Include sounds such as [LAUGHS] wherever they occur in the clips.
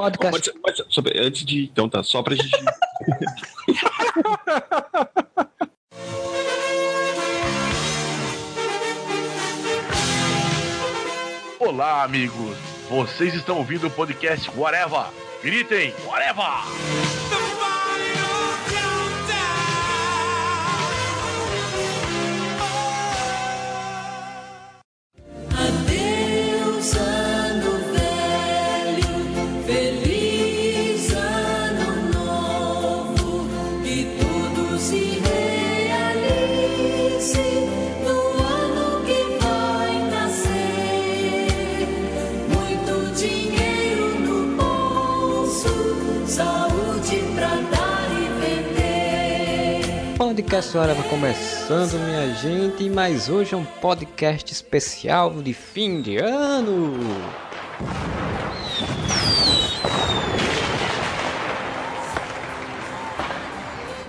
Podcast. Pode, pode, sobre, antes de. Então tá, só pra gente. [LAUGHS] Olá, amigos. Vocês estão ouvindo o podcast Whatever. Gritem, Whatever! Podcast Hora vai começando, minha gente, mas hoje é um podcast especial de fim de ano.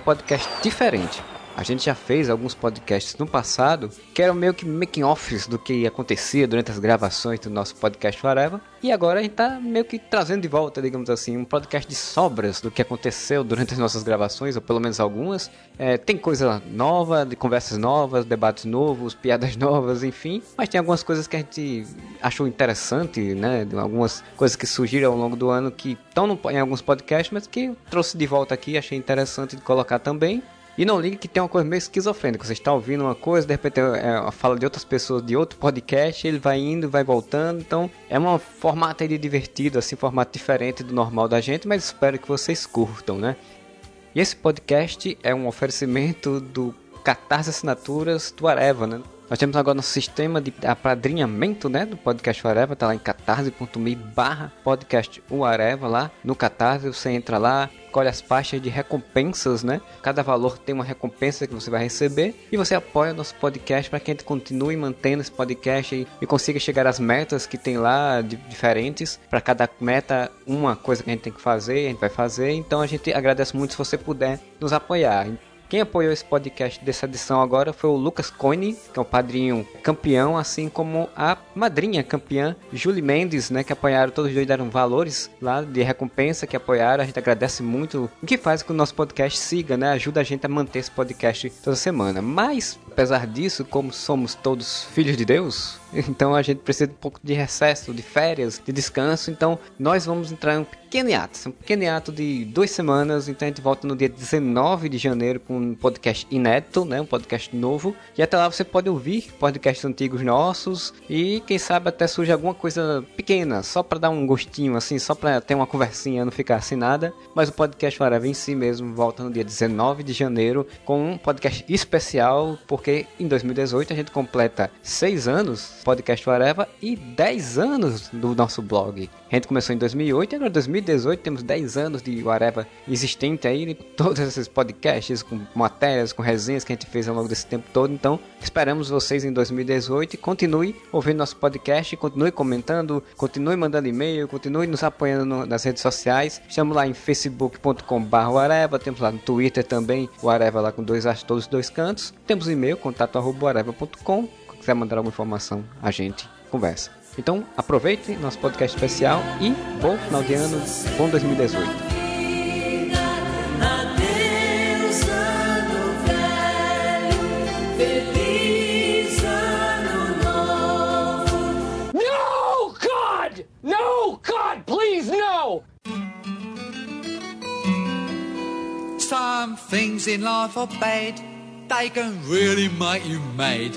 Podcast diferente. A gente já fez alguns podcasts no passado que eram meio que making offs do que acontecia durante as gravações do nosso podcast Whatever. E agora a gente tá meio que trazendo de volta, digamos assim, um podcast de sobras do que aconteceu durante as nossas gravações, ou pelo menos algumas. É, tem coisa nova, de conversas novas, debates novos, piadas [LAUGHS] novas, enfim. Mas tem algumas coisas que a gente achou interessante, né? Algumas coisas que surgiram ao longo do ano que estão em alguns podcasts, mas que trouxe de volta aqui, achei interessante de colocar também. E não ligue que tem uma coisa meio esquizofrênica. Você está ouvindo uma coisa, de repente é a fala de outras pessoas de outro podcast, ele vai indo, vai voltando. Então é um formato aí divertido, assim, formato diferente do normal da gente, mas espero que vocês curtam, né? E esse podcast é um oferecimento do Catarse Assinaturas do Areva, né? Nós temos agora nosso sistema de apadrinhamento, né, do podcast Areva, tá lá em catarse.me barra podcast Areva lá no Catarse, você entra lá, colhe as pastas de recompensas, né? Cada valor tem uma recompensa que você vai receber e você apoia o nosso podcast para que a gente continue mantendo esse podcast e, e consiga chegar às metas que tem lá de, diferentes. Para cada meta, uma coisa que a gente tem que fazer, a gente vai fazer. Então a gente agradece muito se você puder nos apoiar. Quem apoiou esse podcast dessa edição agora foi o Lucas Coine, que é o padrinho campeão, assim como a madrinha campeã, Julie Mendes, né, que apoiaram, todos os dois deram valores lá de recompensa que apoiaram. A gente agradece muito, o que faz com que o nosso podcast siga, né, ajuda a gente a manter esse podcast toda semana. Mas, apesar disso, como somos todos filhos de Deus, então a gente precisa de um pouco de recesso, de férias, de descanso. Então nós vamos entrar em um pequeno hiato, um pequeno hiato de duas semanas. Então a gente volta no dia 19 de janeiro com um podcast inédito, né? Um podcast novo. E até lá você pode ouvir podcasts antigos nossos e quem sabe até surge alguma coisa pequena, só para dar um gostinho assim, só para ter uma conversinha, não ficar assim nada. Mas o podcast Whatever em si mesmo volta no dia 19 de janeiro com um podcast especial, porque em 2018 a gente completa seis anos podcast Whatever e 10 anos do nosso blog. A gente começou em 2008 e agora em 2018 temos 10 anos de Whatever existente aí, [LAUGHS] todos esses podcasts com matérias, com resenhas que a gente fez ao longo desse tempo todo. Então, esperamos vocês em 2018 e continue ouvindo nosso podcast, continue comentando, continue mandando e-mail, continue nos apoiando no, nas redes sociais. Estamos lá em facebook.com.br, temos lá no Twitter também, o Areva lá com dois todos os dois cantos. Temos e-mail, contato.areva.com quiser mandar alguma informação, a gente conversa. Então, aproveite nosso podcast especial e bom final de ano, bom 2018. Adeus, ano velho, feliz ano novo. No, God! No, God, please, no! Some things in life are bad, they can really make you mad.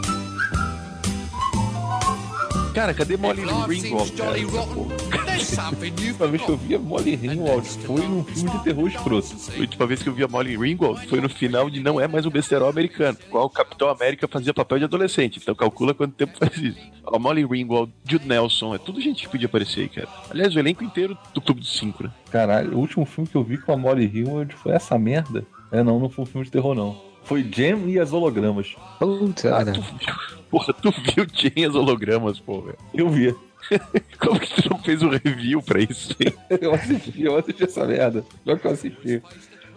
Cara, cadê Molly Ringwald? Cara, [LAUGHS] última vez que eu vi a Molly Ringwald foi num filme de terror escroto. A última vez que eu vi a Molly Ringwald foi no final de Não É Mais um Besterol Americano, qual o Capitão América fazia papel de adolescente. Então calcula quanto tempo faz isso. A Molly Ringwald, Jude Nelson, é tudo gente que podia aparecer aí, cara. Aliás, o elenco inteiro do Clube dos Cinco, né? Caralho, o último filme que eu vi com a Molly Ringwald foi essa merda. É, não, não foi um filme de terror, não. Foi Jam e as hologramas. Putz, Ah, tu, porra, tu viu [LAUGHS] Jane as hologramas, porra. Eu vi. [LAUGHS] Como que tu não fez um review pra isso? [LAUGHS] Eu assisti, eu assisti essa merda. Pior que eu assisti.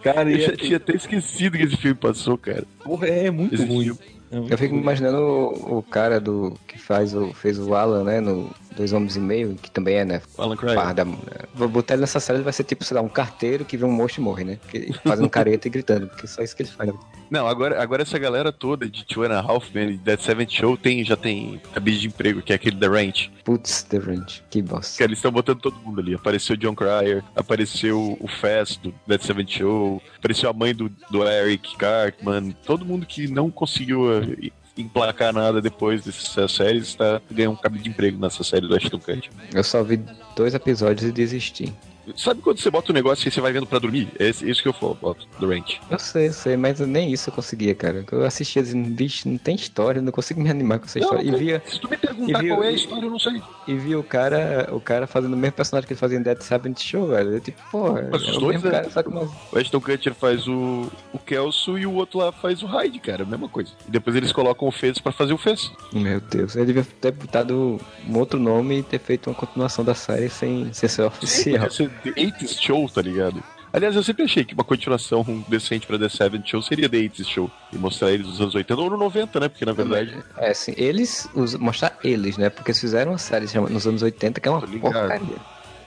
Cara, Eu e já é, tinha até esquecido que esse filme passou, cara. porra, é muito Esse ruim. filme. É muito Eu fico ruim. imaginando o, o cara do que faz o, fez o Alan, né, no Dois Homens e Meio, que também é, né, Alan Cry. par da, vou botar ele nessa série, ele vai ser tipo, sei lá, um carteiro que vê um monstro e morre, né, fazendo careta e gritando, porque só isso que ele faz. né? Não, agora, agora essa galera toda de Two and a Half Men e Dead Seventh Show tem, já tem cabide de emprego, que é aquele The Ranch. Putz, The Range, que bosta. Cara, eles estão botando todo mundo ali. Apareceu o John Cryer, apareceu o Fast do Dead Seventh Show, apareceu a mãe do, do Eric Cartman. Todo mundo que não conseguiu eh, emplacar nada depois dessas séries está ganhando um cabide de emprego nessa série do Ashton Kutcher. Eu só vi dois episódios e desisti. Sabe quando você bota um negócio e você vai vendo pra dormir? É isso que eu falo, boto, do Ranch. Eu sei, eu sei, mas nem isso eu conseguia, cara. Eu assistia dizendo, bicho, não tem história, não consigo me animar com essa história. E via, Se tu me perguntar viu- qual é a história, eu não sei. e via o cara, o cara fazendo o mesmo personagem que ele fazia em Dead Seventh Show, velho. Eu, tipo, porra, é Mas os o dois, né? cara, só que mais... O Ashton Kutcher faz o, o Kelso e o outro lá faz o Hyde, cara. A mesma coisa. E depois eles colocam o Fez pra fazer o Fez. Meu Deus, ele devia ter botado um outro nome e ter feito uma continuação da série sem, sem ser oficial. Ser The 80s Show, tá ligado? Aliás, eu sempre achei que uma continuação decente pra The Seventh Show seria The 80s Show. E mostrar eles nos anos 80 ou no 90, né? Porque na verdade. É, assim, eles, os- mostrar eles, né? Porque eles fizeram uma série nos anos 80 que é uma porcaria.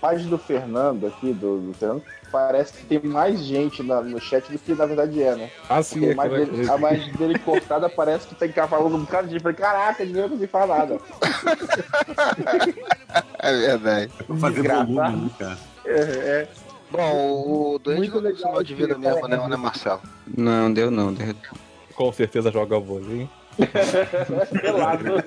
página do Fernando aqui, do, do Fernando, parece que tem mais gente na- no chat do que na verdade é, né? Ah, sim, é imagem aquela dele, coisa. a imagem dele cortada parece que tem cavalo um bocado de gente. Falei, caraca, ele não conseguiu falar nada. [LAUGHS] É verdade. Fazer Desgraçado. volume, né, cara? É, é. Bom, o doente Muito não legal sinal de vida mesmo, né, né, Marcelo? Não, deu não. Deu... Com certeza joga vôlei, hein? [LAUGHS] pelado.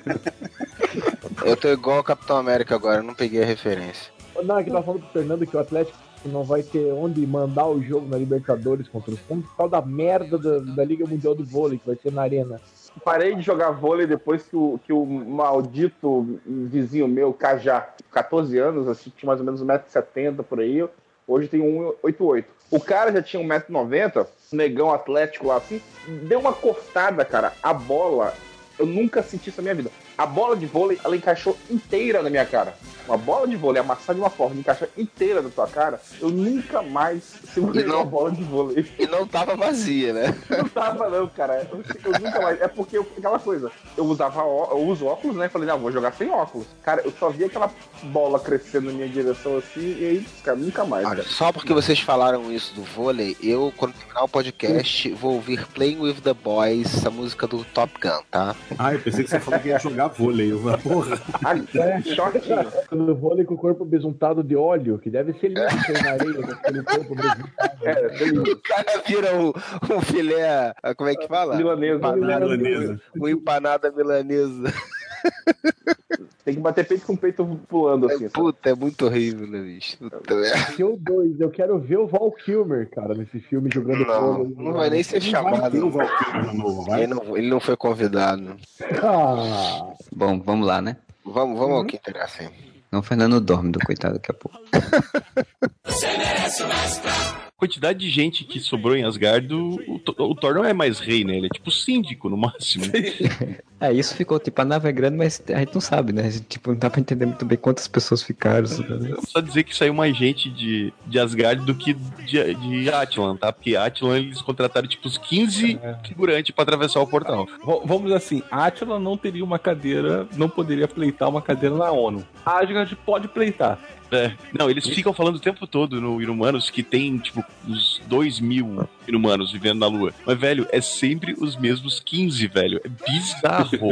Eu tô igual o Capitão América agora, não peguei a referência. Não, é que tava falando pro Fernando que o Atlético não vai ter onde mandar o jogo na Libertadores contra o Santos por causa da merda da, da Liga Mundial de Vôlei, que vai ser na Arena. Parei de jogar vôlei depois que o, que o maldito vizinho meu, Cajá, 14 anos, assim, tinha mais ou menos 1,70m por aí, hoje tem 1,88. O cara já tinha 1,90m, negão atlético lá assim, deu uma cortada, cara. A bola, eu nunca senti isso na minha vida. A bola de vôlei, ela encaixou inteira na minha cara. Uma bola de vôlei amassada de uma forma, encaixar inteira na tua cara, eu nunca mais segurei não- uma bola de vôlei. E não tava vazia, né? Não tava não, cara. Eu, eu nunca mais. É porque eu- aquela coisa. Eu usava ó- eu uso óculos, né? Falei, não, vou jogar sem óculos. Cara, eu só vi aquela bola crescendo na minha direção assim, e aí, cara, nunca mais. Olha, cara. só porque vocês falaram isso do vôlei, eu, quando terminar o podcast, vou ouvir Playing with the Boys, a música do Top Gun, tá? Ah, eu pensei que você falou que ia jogar vôlei. Falei, porra. Ah, shortinho. Quando vôlei com o corpo besuntado de óleo, que deve ser lindo aí na areia, com aquele corpo besuntado. É, beleza. O cara vira um, um filé, como é que fala? Milanesa. Milanesa. Um empanada milanesa. [LAUGHS] Tem que bater peito com o peito pulando assim. sabe? Puta, é muito horrível, né, bicho? Puta. Se eu dois, eu quero ver o Val Kilmer, cara, nesse filme jogando Não, vôlei. não vai nem ser chamado. novo, vai? Ele não, ele não foi convidado. Ah, Bom, vamos lá, né? Vamos, vamos ao que interessa. Não, o Fernando dorme do coitado daqui a pouco. [LAUGHS] [LAUGHS] quantidade de gente que sobrou em Asgard, o, Thor não é mais rei, né? Ele é tipo síndico, no máximo. [LAUGHS] É, isso ficou, tipo, a nave é grande, mas a gente não sabe, né? A gente, tipo, não dá pra entender muito bem quantas pessoas ficaram. sabe? Vamos só dizer que saiu mais gente de, de Asgard do que de, de Atlan, tá? Porque Atlan eles contrataram tipo uns 15 figurantes pra atravessar o portal. V- Vamos dizer assim, Atila não teria uma cadeira, não poderia pleitar uma cadeira na ONU. Asgard pode pleitar. É. Não, eles ficam falando o tempo todo no Inumanos que tem, tipo, uns 2 mil Inumanos vivendo na Lua. Mas, velho, é sempre os mesmos 15, velho. É bizarro.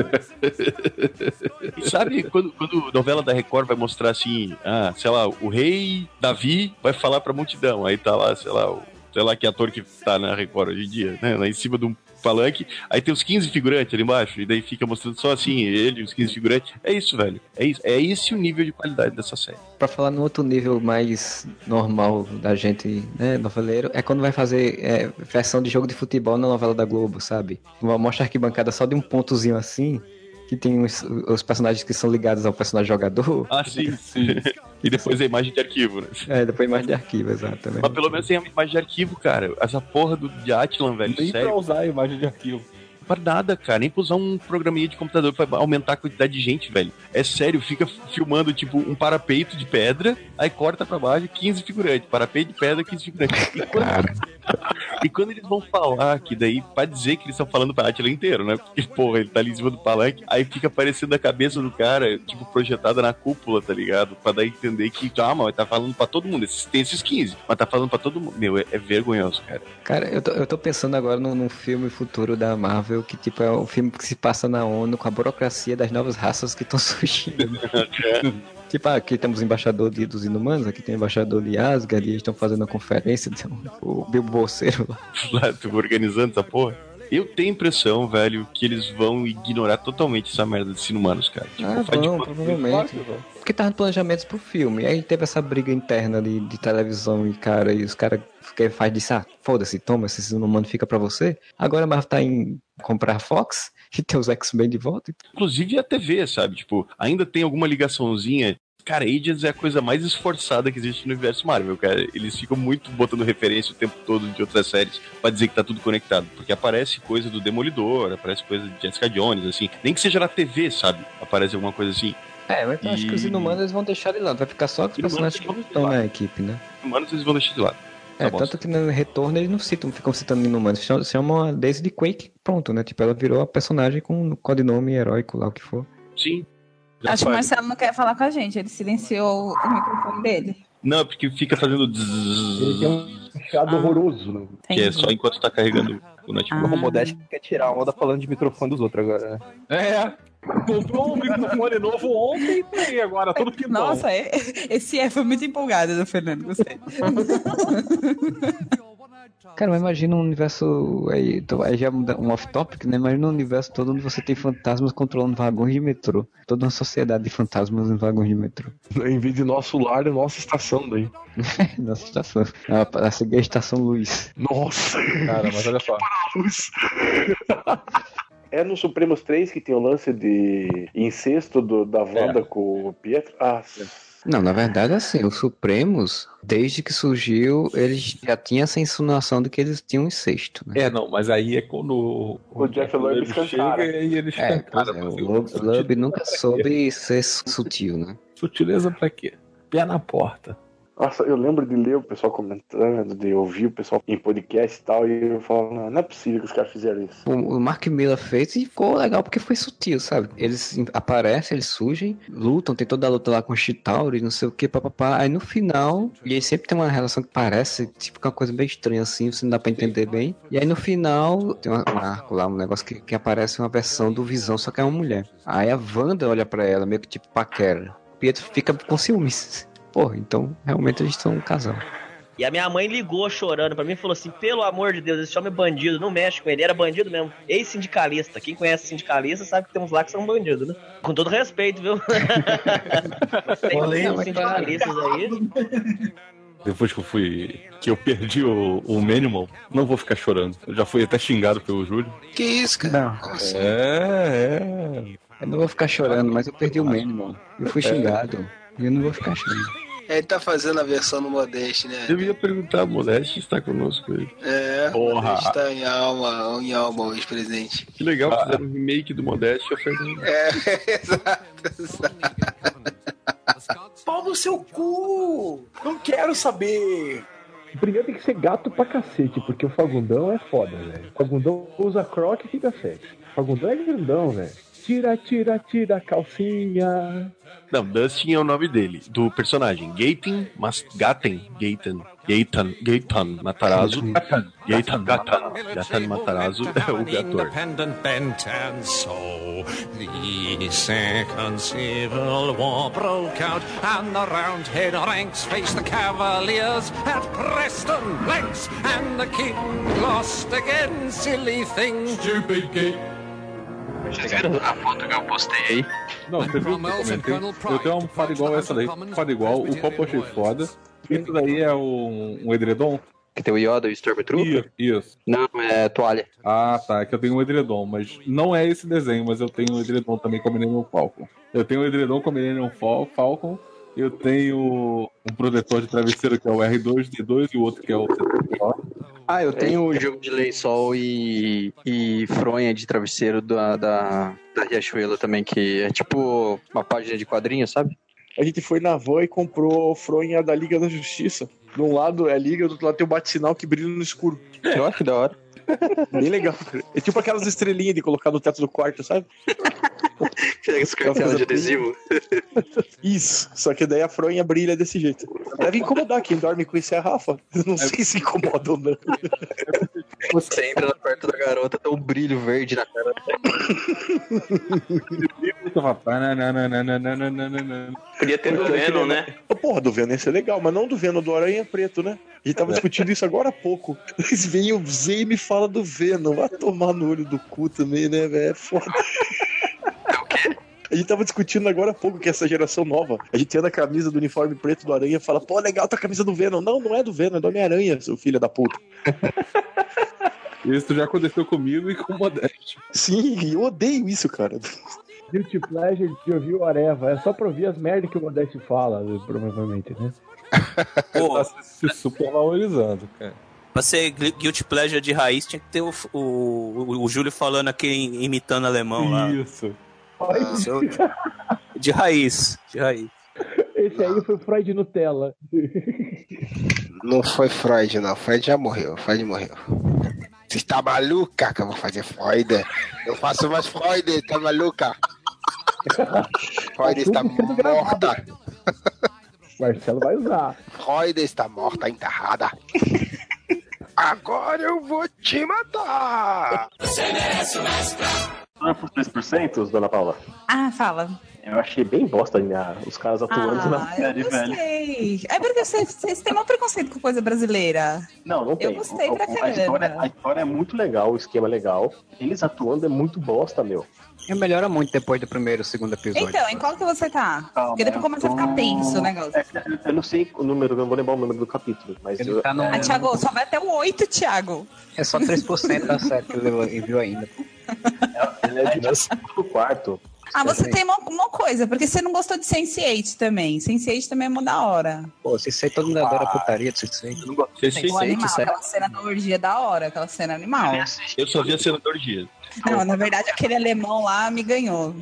e [LAUGHS] sabe quando, quando novela da Record vai mostrar assim, ah, sei lá, o rei Davi vai falar pra multidão. Aí tá lá, sei lá, o sei lá que ator que tá na Record hoje em dia, né? Lá em cima de um palanque, aí tem os 15 figurantes ali embaixo, e daí fica mostrando só assim, ele, os 15 figurantes. É isso, velho. É isso. É esse o nível de qualidade dessa série. Pra falar no outro nível mais normal da gente, né, noveleiro, é quando vai fazer é, versão de jogo de futebol na novela da Globo, sabe? Mostra a arquibancada só de um pontozinho assim, que tem os, os personagens que são ligados ao personagem jogador. Ah, sim, [LAUGHS] sim. E depois a imagem de arquivo, né? É, depois imagem de arquivo, exatamente. Mas pelo menos tem a imagem de arquivo, cara. Essa porra do de Atlan, velho. Nem sério. pra usar a imagem de arquivo. Pra nada, cara. Nem pra usar um programinha de computador pra aumentar a quantidade de gente, velho. É sério, fica filmando, tipo, um parapeito de pedra, aí corta pra baixo 15 figurantes. Parapeito de pedra, 15 figurantes. E quando, [LAUGHS] e quando eles vão falar, que daí, pra dizer que eles estão falando pra Atila inteiro, né? Porque, porra, ele tá ali em cima do palanque, aí fica aparecendo a cabeça do cara, tipo, projetada na cúpula, tá ligado? Pra dar a entender que, calma, ele tá falando pra todo mundo. Esses, tem esses 15, mas tá falando pra todo mundo. Meu, é, é vergonhoso, cara. Cara, eu tô, eu tô pensando agora num, num filme futuro da Marvel, que tipo é um filme que se passa na ONU com a burocracia das novas raças que estão [LAUGHS] surgindo. tipo, ah, aqui temos o embaixador de, dos inumanos, aqui tem o embaixador de Asgard, e eles estão fazendo uma conferência, então, [LAUGHS] o Bilbo Bolseiro lá. lá, tu organizando essa porra. Eu tenho a impressão, velho, que eles vão ignorar totalmente essa merda de humanos, cara. Tipo, Ah, vão, provavelmente. Porque tava no planejamento pro filme. E aí teve essa briga interna de, de televisão e cara, e os caras faz disso, ah, foda-se, toma, esse humano fica pra você. Agora Marvel tá em comprar Fox [LAUGHS] e tem os X-Men de volta. Inclusive a TV, sabe? Tipo, ainda tem alguma ligaçãozinha. Cara, Agents é a coisa mais esforçada que existe no universo Marvel, cara. Eles ficam muito botando referência o tempo todo de outras séries pra dizer que tá tudo conectado. Porque aparece coisa do Demolidor, aparece coisa de Jessica Jones, assim. Nem que seja na TV, sabe? Aparece alguma coisa assim. É, mas eu acho que os E- inumanos vão deixar ele lá. Vai ficar só com os Inumanos personagens que estão na equipe, né? Humanos eles vão deixar de lado. É, Tá tanto que no retorno eles não citam, ficam citando inumanos. Chamam, chamam a Daisy de Quake, pronto, né? Tipo, ela virou a personagem com o codinome heróico lá, o que for. Sim. Acho que o Marcelo não quer falar com a gente, ele silenciou o microfone dele. Não, porque fica fazendo. zzz, Ele tem um chiado horroroso, né? Que é só enquanto tá carregando o notebook. O Modeste quer tirar a onda falando de microfone dos outros agora, né? É. Comprou um microfone novo ontem e tá aí agora, todo pintão. Nossa, é- esse é foi muito empolgado do Fernando, gostei. [LAUGHS] Cara, mas imagina um universo. Aí, aí já um off-topic, né? Imagina um universo todo onde você tem fantasmas controlando vagões de metrô. Toda uma sociedade de fantasmas em vagões de metrô. Em vez de nosso lar, é nossa estação daí. [LAUGHS] Nossa estação. A, a seguir a estação Luiz. Nossa! Cara, mas olha [LAUGHS] só. [LAUGHS] É no Supremos 3 que tem o lance de incesto do- da Wanda com o Pietro? Ah, Não, na verdade, assim, os Supremos, desde que surgiu, eles já tinham essa insinuação de que eles tinham incesto, né? É, não, mas aí é quando o, O Jeff Loeb escancara. chega e ele É, pois é, o Loeb, nunca soube ser sutil, né? Sutileza pra quê? Pé na porta. Nossa, eu lembro de ler o pessoal comentando, de ouvir o pessoal em podcast e tal, e eu falo, não, não é possível que os caras fizeram isso. O, Mark Miller fez e ficou legal porque foi sutil, sabe? Eles em- aparecem, eles surgem, lutam, tem toda a luta lá com o Chitauri, não sei o que, papapá. Aí no final, e aí sempre tem uma relação que parece, tipo, uma coisa bem estranha assim, você não dá pra entender bem. E aí no final, tem um arco lá, um negócio que, que aparece uma versão do Visão, só que é uma mulher. Aí a Wanda olha pra ela, meio que tipo paquera. Pietro fica com ciúmes. Porra, então realmente eles são um casal. E a minha mãe ligou chorando pra mim e falou assim: pelo amor de Deus, esse homem é bandido, não mexe com ele, era bandido mesmo. Ex-sindicalista. Quem conhece sindicalista sabe que temos lá que são bandidos, né? Com todo respeito, viu? [LAUGHS] Tem Não, sindicalistas aí. Depois que eu fui. que eu perdi o, o Manimal, não vou ficar chorando. Eu já fui até xingado pelo Júlio. Que isso, cara? É, é. Eu não vou ficar chorando, mas eu perdi o mínimo. Eu fui É. xingado. E eu não vou ficar chorando. Ele tá fazendo a versão no Modeste, né? Eu ia perguntar, Modeste está conosco aí. É, Porra. o Modeste tá em alma, em alma hoje, presidente. Que legal, fizeram um remake do Modeste. Eu falei, É, [LAUGHS] exato, exato. Pau no seu cu! Não quero saber! Primeiro tem que ser gato pra cacete, porque o Fagundão é foda, velho. O Fagundão usa croque e fica sexy. O Fagundão é grandão, velho. Tira, tira, tira a calcinha. Não, Dustin é o nome dele, do personagem. Gaten, mas Gaten, Gaten. Gaetan, Gaetan Matarazzo. Gaetan Gatan. Gatan Matarazzo é o ator. independent bent and so the second civil war broke out and the roundhead ranks faced the cavaliers at preston blanks and the king lost again silly thing stupid gate A foto que eu postei aí? Não, você viu que eu comentei? Eu tenho uma almofada igual essa daí, almofada igual, o copo eu achei foda. Isso daí é um, um edredom? Que tem o Yoda e o Stormtrooper? Isso, isso. Não, é toalha. Ah, tá. É que eu tenho um edredom, mas não é esse desenho, mas eu tenho um edredom também com a Millennium Falcon. Eu tenho um edredom com a Millennium Fal- Falcon, eu tenho um protetor de travesseiro que é o R2D2 e o outro que é o C3PO. Ah, eu tenho o jogo de lençol e, e fronha de travesseiro da, da, da Riachuelo também, que é tipo uma página de quadrinhos, sabe? A gente foi na van e comprou fronha da Liga da Justiça. De um lado é a Liga, do outro lado tem o bate-sinal que brilha no escuro. Olha que da hora. Bem legal. É tipo aquelas estrelinhas de colocar no teto do quarto, sabe? [LAUGHS] Esse cartela de adesivo. Isso, só que daí a fronha brilha desse jeito. Deve incomodar quem dorme com isso é a Rafa. Eu Não sei se incomoda ou não. Você entra perto da garota, tem um brilho verde na cara. Podia ter do Venom, né? Porra, do Venom ia ser legal, mas não do Venom, do Aranha Preto, né? A gente tava discutindo isso agora há pouco. Eles vêm o Z e me fala do Venom. Vai tomar no olho do cu também, né, velho? É foda. A gente tava discutindo agora há pouco que essa geração nova, a gente anda a camisa do uniforme preto do Aranha e fala, pô, legal, tá a camisa do Venom. Não, não é do Venom, é do Homem-Aranha, seu filho da puta. [LAUGHS] Isso já aconteceu comigo e com o Modeste. Sim, eu odeio isso, cara. Guilty Pleasure de ouvir o Areva. É só pra ouvir as merdas que o Modeste fala, provavelmente, né? [LAUGHS] Tá se super valorizando, cara. Pra ser gui- Guilty Pleasure de raiz, tinha que ter o, o, o, o Júlio falando aquele imitando alemão lá. Isso. Seu- [LAUGHS] De raiz, de raiz. Esse aí foi Freud Nutella. Não foi Freud, não. Freud já morreu. Freud morreu. Você está maluca que eu vou fazer Freud? Eu faço mais Freud, tá maluca? Freud está morta. Marcelo vai usar. Freud está morta, enterrada. Agora eu vou te matar. Você merece Não é por 3%, dona Paula? Ah, fala. Eu achei bem bosta minha, os caras atuando na Ah, série, eu velho. gostei. É porque vocês, vocês têm um preconceito com coisa brasileira. Não, não tem. Eu gostei O- pra a, história, caramba. a história é muito legal, o esquema é legal. Eles atuando é muito bosta, meu. E melhora muito depois do primeiro, segundo episódio. Então, em qual que você tá? Calma, Porque depois começa a ficar tenso o negócio. Eu não sei o número, eu não vou lembrar o número do capítulo, mas. Ele eu- tá no- Ah, Thiago, só vai até o 8, Thiago. É só 3% da série que ele viu ainda. Ele é de do quarto. Ah, você tem uma, uma coisa, porque você não gostou de Sense8 também. Sense8 também é mó da hora. Pô, se sei todo mundo adora putaria, se sei. Eu não gosto o animal, aquela cena da orgia é da hora, aquela cena animal. Eu só vi a cena do orgia. Não, na verdade, aquele alemão lá me ganhou.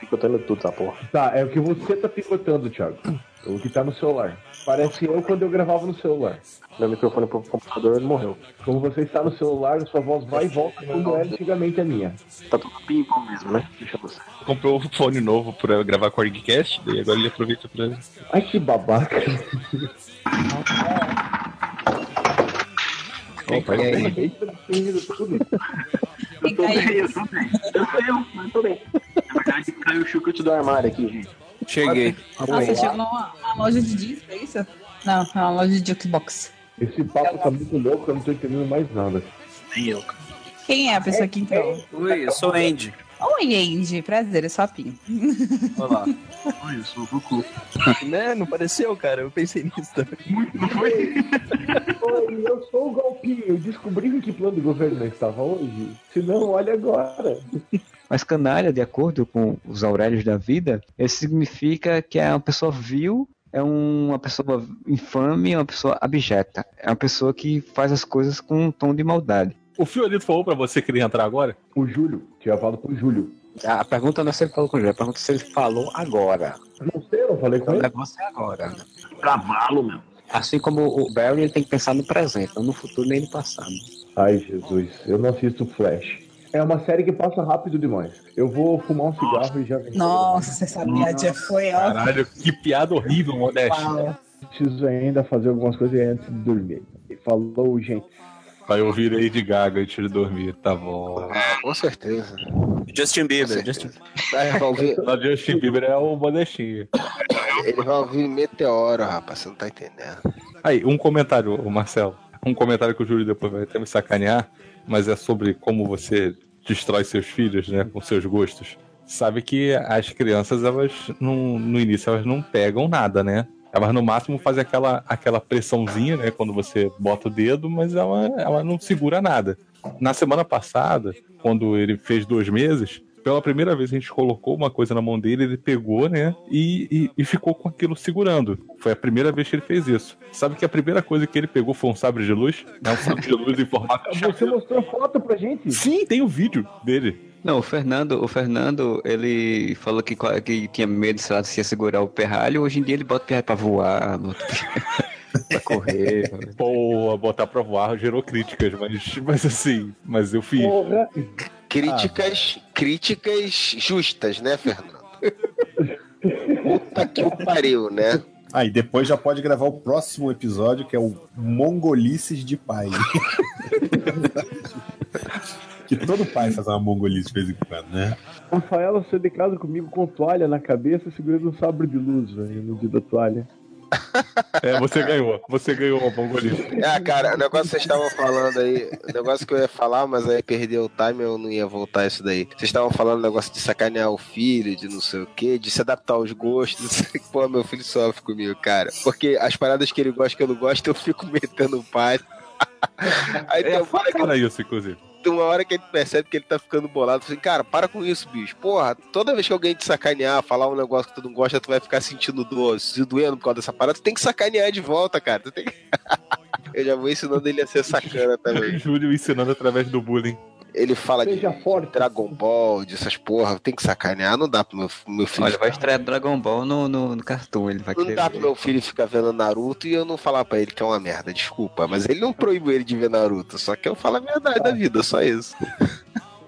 Picotando tudo, tá, porra. Tá, é o que você tá picotando, Thiago. O que tá no celular. Parece eu quando eu gravava no celular. Meu microfone pro computador não morreu. Como você está no celular, sua voz vai e volta como era antigamente a minha. Tá tudo ping-pong mesmo, né? Deixa você. Comprou um fone novo pra gravar com o Orgcast, daí agora ele aproveita pra. Ai, que babaca. Opa, é ele tudo. Eu tô bem, eu tô bem. Eu tô eu, mas tô bem. Na verdade, caiu o chucrute do armário aqui, gente. Cheguei. Nossa, você chegou numa, numa loja de disco, é isso? Não, é uma loja de jukebox. Esse papo tá muito louco, eu não tô entendendo mais nada. Nem eu. Quem é a pessoa que entrou? Oi, eu sou o Andy. Oi, Andy. Prazer, eu sou a Pim. Olá. Oi, eu sou o Goku. né? Não pareceu, cara? Eu pensei nisso também. Não foi? [LAUGHS] Oi, eu sou o Galpinho. Eu descobri em que plano de governo eu estava hoje. Se não, olha agora. Mas canalha, de acordo com os Aurélios da vida, isso significa que é uma pessoa vil, é uma pessoa infame, é uma pessoa abjeta. É uma pessoa que faz as coisas com um tom de maldade. O Fiorito falou pra você que ele ia entrar agora? O Júlio. Tinha falado pro Júlio. A pergunta não é se ele falou com o Júlio, a pergunta é se ele falou agora. Não sei, eu não falei com O ele. negócio é agora. Cavalo, meu. Assim como o Barry, ele tem que pensar no presente, não no futuro nem no passado. Ai, Jesus, eu não assisto Flash. É uma série que passa rápido demais. Eu vou fumar um cigarro e já venho. Nossa, essa piadinha foi ó. Caralho, que piada horrível, Modeste. Uau. preciso ainda fazer algumas coisas antes de dormir. E falou, gente. Vai ouvir Lady Gaga antes de dormir, tá bom. Com certeza. Justin Bieber. Justin... Vai ouvir... [LAUGHS] O Justin Bieber é o modestinho. Ele vai ouvir Meteoro, rapaz, você não tá entendendo. Aí, um comentário, Marcelo. Um comentário que o Júlio depois vai até me sacanear, mas é sobre como você destrói seus filhos, né, com seus gostos. Sabe que as crianças, elas, no, no início, elas não pegam nada, né? Elas no máximo fazem aquela, aquela pressãozinha, né, quando você bota o dedo, mas ela, ela não segura nada. Na semana passada, quando ele fez dois meses, pela primeira vez a gente colocou uma coisa na mão dele, ele pegou, né? E, e, e ficou com aquilo segurando. Foi a primeira vez que ele fez isso. Sabe que a primeira coisa que ele pegou foi um sabre de luz? É um sabre de luz em formato de Você mostrou foto pra gente? Sim, tem o vídeo dele. Não, o Fernando, o Fernando, ele falou que, que tinha medo, sei lá, se ia segurar o perralho. Hoje em dia ele bota o perralho pra voar, bota o perralho [LAUGHS] pra correr. Pô, botar pra voar gerou críticas, mas, mas assim, mas eu fiz. Porra. Críticas, críticas justas, né, Fernando? Puta que o pariu, né? Aí depois já pode gravar o próximo episódio, que é o Mongolices de pai. [LAUGHS] que todo pai faz uma mongolice de vez em quando, né? Rafaela saiu de casa comigo com toalha na cabeça, segurando um sabre de luz, velho, no dia da toalha. É, você ganhou. Você ganhou o mongolista. Ah, cara, o negócio que vocês estavam falando aí, o negócio que eu ia falar, mas aí perdeu o time, eu não ia voltar isso daí. Vocês estavam falando negócio de sacanear o filho, de não sei o quê, de se adaptar aos gostos. Pô, meu filho sofre comigo, cara. Porque as paradas que ele gosta que eu não gosto, eu fico metendo o pai. Aí tem uma hora que Cara, isso, inclusive. Tem uma hora que ele percebe que ele tá ficando bolado. Assim, cara, para com isso, bicho. Porra, toda vez que alguém te sacanear, falar um negócio que tu não gosta, tu vai ficar sentindo dor, doendo por causa dessa parada. Tu tem que sacanear de volta, cara. Tu tem que... [LAUGHS] Eu já vou ensinando ele a ser sacana também. Júlio ensinando através do bullying. Ele fala de Dragon Ball, dessas porra, tem que sacanear, não dá pro meu, meu filho. Olha, vai estrear Dragon Ball no, no, no Cartoon, ele vai Não querer dá ver. pro meu filho ficar vendo Naruto e eu não falar pra ele que é uma merda, desculpa. Mas ele não proíbe ele de ver Naruto, só que eu falo a verdade da vida, só isso.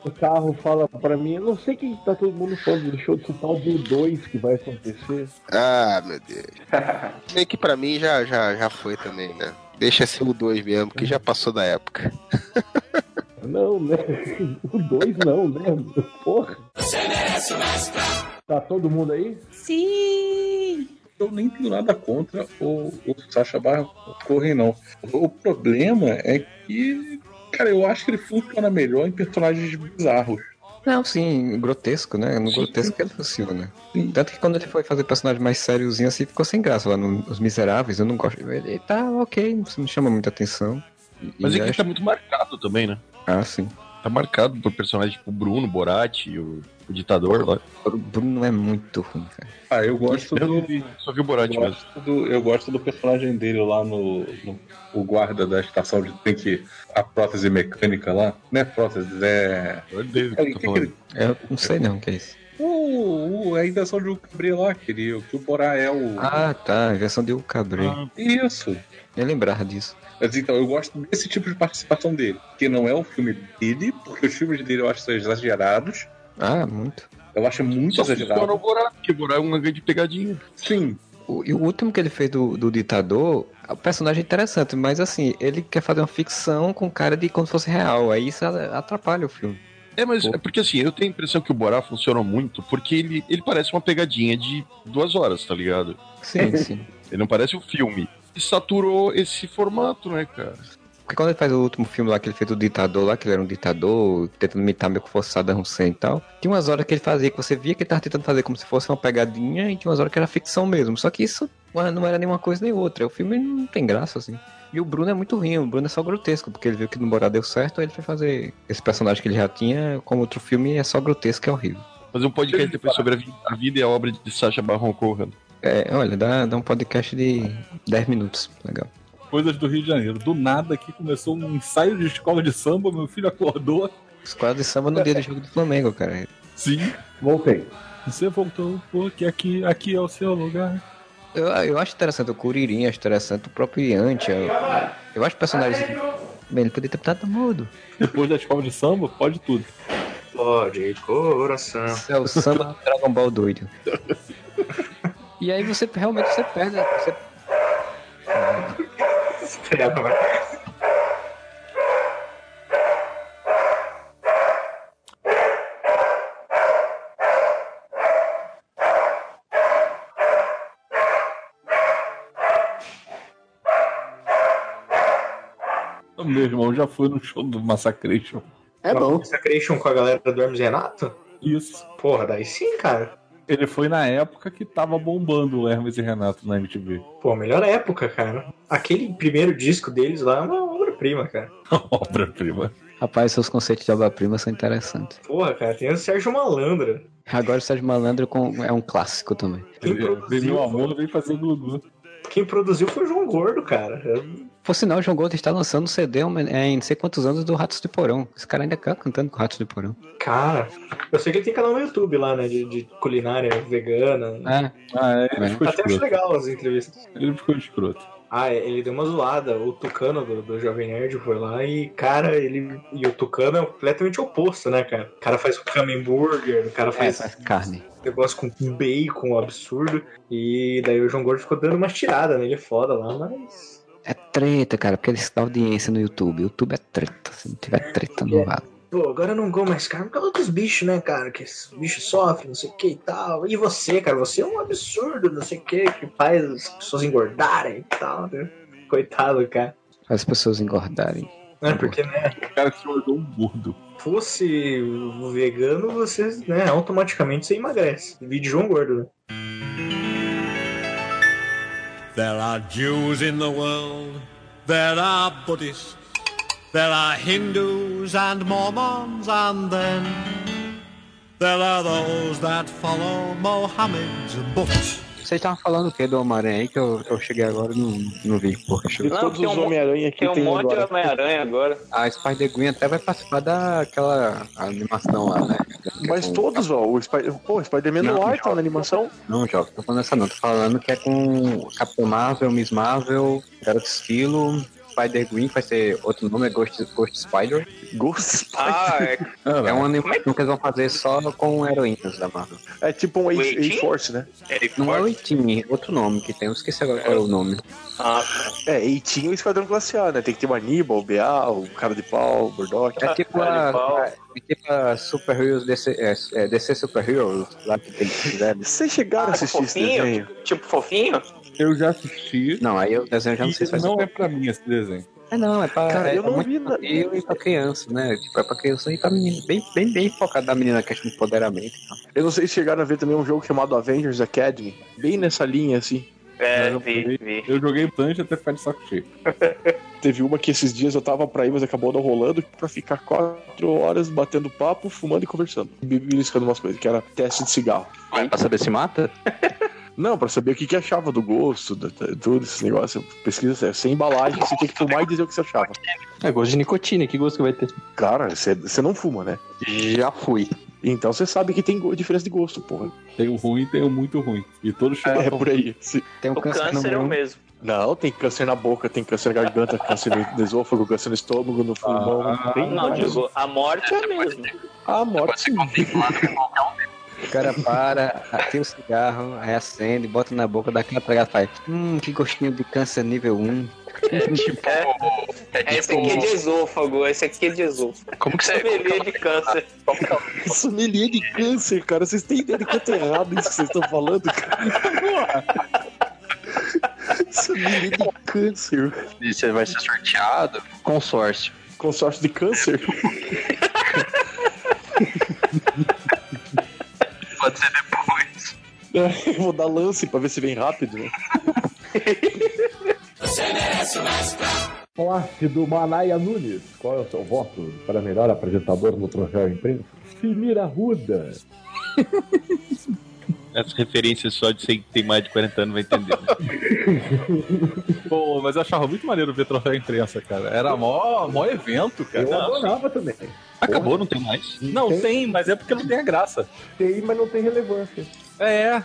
O carro fala pra mim, eu não sei quem tá todo mundo falando, deixou de citar o Bill 2 que vai acontecer. Ah, meu Deus. [LAUGHS] Bem que pra mim já, já, já foi também, né? Deixa ser o 2 mesmo, que já passou da época. [LAUGHS] Não, né? [LAUGHS] O 2 não, né? Porra. Tá todo mundo aí? Sim! Eu nem tenho nada contra o, o Sacha Baron Cohen, não. O problema é que, cara, eu acho que ele funciona melhor em personagens bizarros. Não, sim, grotesco, né? No grotesco ele funciona. Tanto que quando ele foi fazer personagem mais sériozinho assim, ficou sem graça lá nos Miseráveis. Eu não gosto. Ele ele tá ok, não me chama muita atenção. E- Mas e é que acho- tá muito marcado também, né? Ah, sim. Tá marcado por personagens tipo o Bruno, Borat, o, o ditador lá. O Bruno é muito ruim, cara. Ah, eu gosto Eu do. vi, só vi o Borat eu mesmo. gosto do, eu gosto do personagem dele lá no, no- O guarda da estação de tem que. A prótese mecânica lá. Não é prótese, é. David que que ele- Eu não sei não o que é isso. O, o- a invenção de um Cabré lá, que, ele, que o Borá é o. Ah, tá. A versão de O Cabré. Isso. Nem lembrava disso. Mas então, eu gosto desse tipo de participação dele. Que não é o filme dele, porque os filmes dele eu acho que são exagerados. Ah, muito. Eu acho muito Só exagerado. o Borat, porque o Borat é uma grande pegadinha. Sim. O, e o último que ele fez do, do ditador, o personagem é interessante, mas assim, ele quer fazer uma ficção com cara de como se fosse real. Aí isso atrapalha o filme. É, mas é porque assim, eu tenho a impressão que o Borat funciona muito porque ele, ele parece uma pegadinha de duas horas, tá ligado? Sim, [LAUGHS] sim. Ele não parece um filme. E saturou esse formato, né, cara? Porque quando ele faz o último filme lá que ele fez do ditador lá, que ele era um ditador, tentando imitar meio que fosse Saddam Hussein e tal, tinha umas horas que ele fazia que você via que ele tava tentando fazer como se fosse uma pegadinha e tinha umas horas que era ficção mesmo. Só que isso não era nenhuma coisa nem outra. O filme não tem graça, assim. E o Bruno é muito ruim, o Bruno é só grotesco, porque ele viu que no Borá deu certo, aí ele foi fazer esse personagem que ele já tinha, como outro filme, é só grotesco, é horrível. Fazer um podcast depois sobre a a vida e a obra de Sacha Baron Cohen. É, olha, dá, dá um podcast de 10 minutos, legal. Coisas do Rio de Janeiro. Do nada aqui começou um ensaio de escola de samba, meu filho acordou. Escola de samba no dia do jogo do Flamengo, cara. Sim. Voltei. Você voltou, porque aqui, aqui é o seu lugar. Eu, eu acho interessante o Curirim, acho interessante o próprio Yantia. Eu, eu acho personagens. Bem, ele podia ter botado mudo. Depois da escola de samba, pode tudo. Pode, coração. Isso é o samba do Dragon Ball doido. [LAUGHS] E aí você realmente você perde. Você, ferro, velho. Meu irmão já foi no show do Massacration. É bom. Sacration com a galera do Hermes Renato? Isso. Porra, daí sim, cara. Ele foi na época que tava bombando o Hermes e Renato na MTV. Pô, melhor época, cara. Aquele primeiro disco deles lá é uma obra-prima, cara. [LAUGHS] Obra-prima. Rapaz, seus conceitos de obra-prima são interessantes. Porra, cara, tem o Sérgio Malandra. Agora o Sérgio Malandro com- é um clássico também. Quem produziu, meu amor, vem fazer Gugu. quem produziu foi o João Gordo, cara. Por sinal, o João Gordo está lançando um CD é, em não sei quantos anos do Ratos de Porão. Esse cara ainda tá cantando com Ratos de Porão. Cara, eu sei que ele tem canal no YouTube lá, né? De, de culinária vegana. É. Ah, é, ele É. ficou Até acho escroto. legal as entrevistas. Ele ficou escroto. Ah, ele deu uma zoada. O Tucano do, do Jovem Nerd foi lá e, cara, ele. E o Tucano é completamente oposto, né, cara? O cara faz o hambúrguer, o cara faz É, carne. negócio com bacon absurdo. E daí o João Gordo ficou dando umas tiradas nele foda lá, mas. É treta, cara, porque eles dão audiência no YouTube. YouTube é treta. Se não tiver treta, não vale. Pô, agora eu não como mais carne por causa dos bichos, né, cara? Que os bichos sofrem, não sei o que e tal. E você, cara, você é um absurdo, não sei o que, que faz as pessoas engordarem e tal, né? Coitado, cara. As pessoas engordarem. É, porque, né? O cara se tornou um gordo. Fosse vegano, você, né, automaticamente você emagrece. Vídeo João Gordo, né? There are Jews in the world, there are Buddhists, there are Hindus and Mormons, and then there are those that follow Mohammed's books. Vocês estavam falando o que do Homem-Aranha aí que eu, eu cheguei agora e não, não vi. Porra, De todos os Homem-Aranha que Tem um tem monte de agora. Homem-Aranha agora. A Spider-Gwen até vai participar daquela animação lá, né? Mas todos, ó. O Spider... Pô, o Spider-Man no Não, ar não. tá na animação. Não, Jovem, tô falando essa não. Tô falando que é com Capitão Marvel, Miss Marvel, Garoto Esquilo, Spider-Gwen, que vai ser outro nome, é Ghost, Ghost Spider. Ghost Spider. Ah, é. É uma animação que eles vão fazer só com heroínas da Marvel. É tipo um O Eighteen? A-Force, né? Não é o Itim, outro nome que tem, eu esqueci agora qual é o nome. Ah, É, e tinha o Esquadrão Classe A, né? Tem que ter o Aníbal, o BA, o Cara de Pau, o Murdoch. É tipo a, é tipo a Super Heroes DC, é, é DC Super Heroes, lá que tem que fizeram. Vocês chegaram a assistir esse fofinho? desenho? Tipo fofinho? Eu já assisti. Não, aí o desenho já não sei se vai não é pra mim esse desenho. É não, é pra. Cara, é, eu não é vi na- infantil e pra criança, né? Tipo, é pra criança e pra menina. Bem, bem, bem focado na menina, questão de empoderamento. e tal. Eu não sei se chegaram a ver também um jogo chamado Avengers Academy. Bem nessa linha, assim. É, eu, vi, joguei, vi. eu joguei bastante até ficar de saco cheio. [LAUGHS] Teve uma que esses dias eu tava pra ir, mas acabou não rolando, pra ficar quatro horas batendo papo, fumando e conversando. Beliscando umas coisas, que era teste de cigarro. Vai pra saber se mata? [LAUGHS] Não, pra saber o que, que achava do gosto, tudo esse negócio. Pesquisa sem embalagem, você tem que fumar e dizer o que você achava. É gosto de nicotina, que gosto que vai ter? Cara, você, você não fuma, né? Já fui. Então você sabe que tem diferença de gosto, porra. Tem o ruim e tem o muito ruim. E todos chegam É, por aí. Se- Tem um O câncer, câncer é no o mesmo. Não, tem câncer na boca, tem câncer na garganta, câncer no esôfago, câncer no estômago, no pulmão. Ah, Não, vários. digo, a morte é a mesma. A morte sim. O cara para, atira o cigarro, aí acende, bota na boca, dá aquela pegada e faz. Hum, que gostinho de câncer nível 1. É, esse aqui é de esôfago, esse aqui é de esôfago. Como que você. Sommelier de câncer. Sommelier de câncer, cara. Vocês têm ideia de quanto é errado isso que vocês estão falando, cara? Sommelier de câncer. E Você vai ser sorteado? Consórcio. Consórcio de câncer? [LAUGHS] Depois. Vou dar lance pra ver se vem rápido, né? [LAUGHS] Plácido Manaia Nunes, qual é o seu voto para melhor apresentador no troféu imprensa? Simira Ruda. [LAUGHS] As referências só de quem tem mais de 40 anos vai entender. [LAUGHS] Pô, mas eu achava muito maneiro ver troféu imprensa, cara. Era mó, mó evento, cara. Eu adorava também. Acabou, não tem mais? Não, Tem. tem, mas é porque não tem a graça. Tem, mas não tem relevância. É,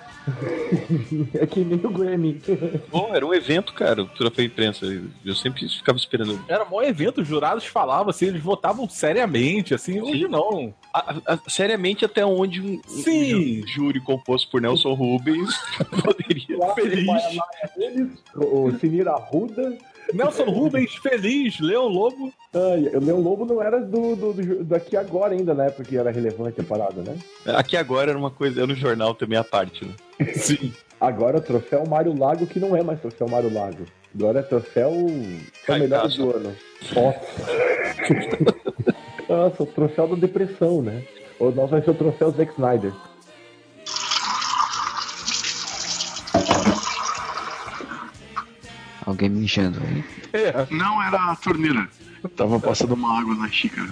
[LAUGHS] É que nem o Grammy. Bom, era um evento, cara, o troféu imprensa. Eu sempre ficava esperando. era mó evento, os jurados falavam assim, eles votavam seriamente, assim, hoje não. A- a- seriamente, até onde um, um Sim. ju- júri composto por Nelson Rubens [LAUGHS] poderia. Manaia Nunes, o Simira Ruda, Nelson Rubens, feliz, Leão Lobo. Ai, o Leão Lobo não era do, do, do- daqui agora ainda, na época que era relevante a parada, né? Aqui agora era uma coisa, é no jornal também a parte, né? [LAUGHS] Sim. Agora o troféu Mário Lago, que não é mais troféu Mário Lago. Agora é troféu o melhor do ano. Nossa. [LAUGHS] Nossa, o troféu da depressão, né? O nosso vai ser o troféu Zack Snyder. Alguém mijando aí. Não era a torneira. Eu tava passando uma água na xícara.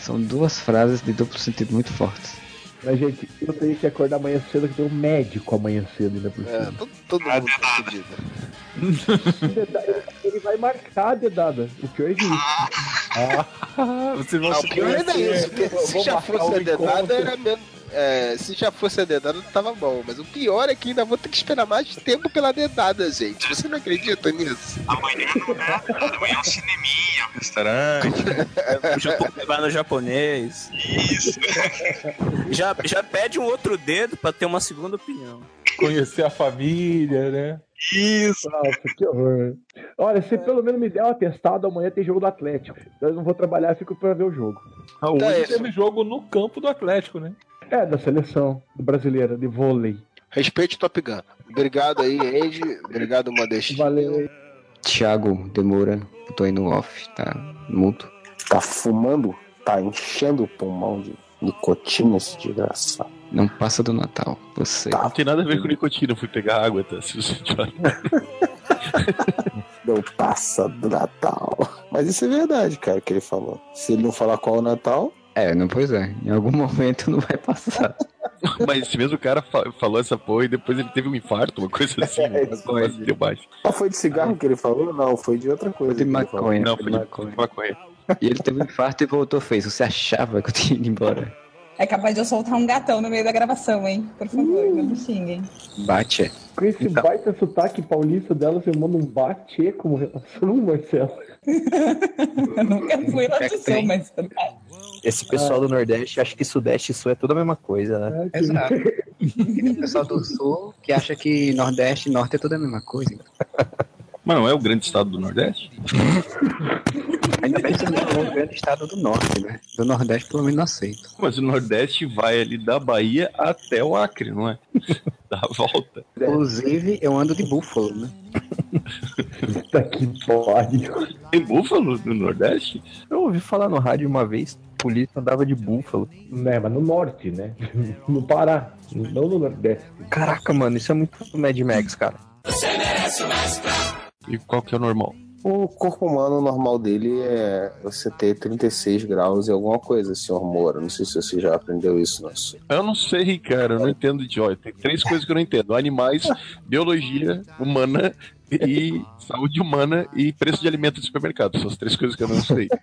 São duas frases de duplo sentido muito fortes. Mas, gente, eu tenho que acordar amanhã cedo, que tem um médico amanhã cedo ainda por cima. É, todo, todo mundo tá. [LAUGHS] Ele vai marcar a dedada. O pior é isso. Ah, [LAUGHS] você Não, o pior é isso, porque se já fosse a dedada, era menos. É, se já fosse a dedada, tava bom. Mas o pior é que ainda vou ter que esperar mais tempo pela dedada, gente. Você não acredita nisso? Amanhã não dá, cara. Amanhã é um cineminha, um restaurante. [LAUGHS] Vai no japonês. Isso. Já, já pede um outro dedo pra ter uma segunda opinião. Conhecer a família, né? Isso. Nossa, que horror. Olha, se pelo menos me der um atestado, amanhã tem jogo do Atlético. Eu não vou trabalhar, fico pra ver o jogo. Ah, hoje teve jogo no campo do Atlético, né? É, da seleção brasileira de vôlei. Respeite Top Gun. Obrigado aí, Andy. Obrigado, Modestinho. Valeu. Thiago Demora, eu tô aí no off, tá mudo. Tá fumando? Tá enchendo o pulmão de nicotina esse desgraçado. Não passa do Natal. Você. Não tem nada a ver com nicotina, eu fui pegar água, tá? Se você tiver... [LAUGHS] Não passa do Natal. Mas isso é verdade, cara, que ele falou. Se ele não falar qual é o Natal, É, não, pois é. Em algum [LAUGHS] momento não vai passar. Mas esse mesmo cara fa- falou essa porra e depois ele teve um infarto, uma coisa assim. É, quase- quase deu baixo. ah, foi de cigarro que ele falou? Não, foi de outra coisa. De ele falou. maconha. Não, foi foi de de maconha. maconha. E ele teve um infarto e voltou fez. Você achava que eu tinha ido embora? É capaz de eu soltar um gatão no meio da gravação, hein? Por favor, não me xinguem. Bate. Com esse baita sotaque paulista dela, você manda um bate como relação, Marcelo. [LAUGHS] Eu nunca fui lá do sul, mas. Esse pessoal do Nordeste acha que Sudeste e Sul é tudo a mesma coisa, né? Exato. E [LAUGHS] tem o pessoal do Sul que acha que Nordeste e Norte é tudo a mesma coisa. Mas não é o grande estado do Nordeste? [LAUGHS] Ainda bem que você não falou o grande estado do Norte, né? Do Nordeste, pelo menos, não aceito. Mas o Nordeste vai ali da Bahia até o Acre, não é? [LAUGHS] Dá a volta. Inclusive, eu ando de búfalo, né? Puta que pariu. Tem búfalo no Nordeste? Eu ouvi falar no rádio uma vez, a polícia andava de búfalo. Né, mas no norte, né? [LAUGHS] No Pará, não no Nordeste. Caraca, mano, isso é muito Mad Max, cara. E qual que é o normal? O corpo humano normal dele é você ter 36 graus e alguma coisa, senhor Moura. Não sei se você já aprendeu isso, nosso. Eu não sei, cara, eu não entendo de. Tem três coisas que eu não entendo: animais, biologia humana e saúde humana e preço de alimento de supermercado. São as três coisas que eu não sei. [LAUGHS]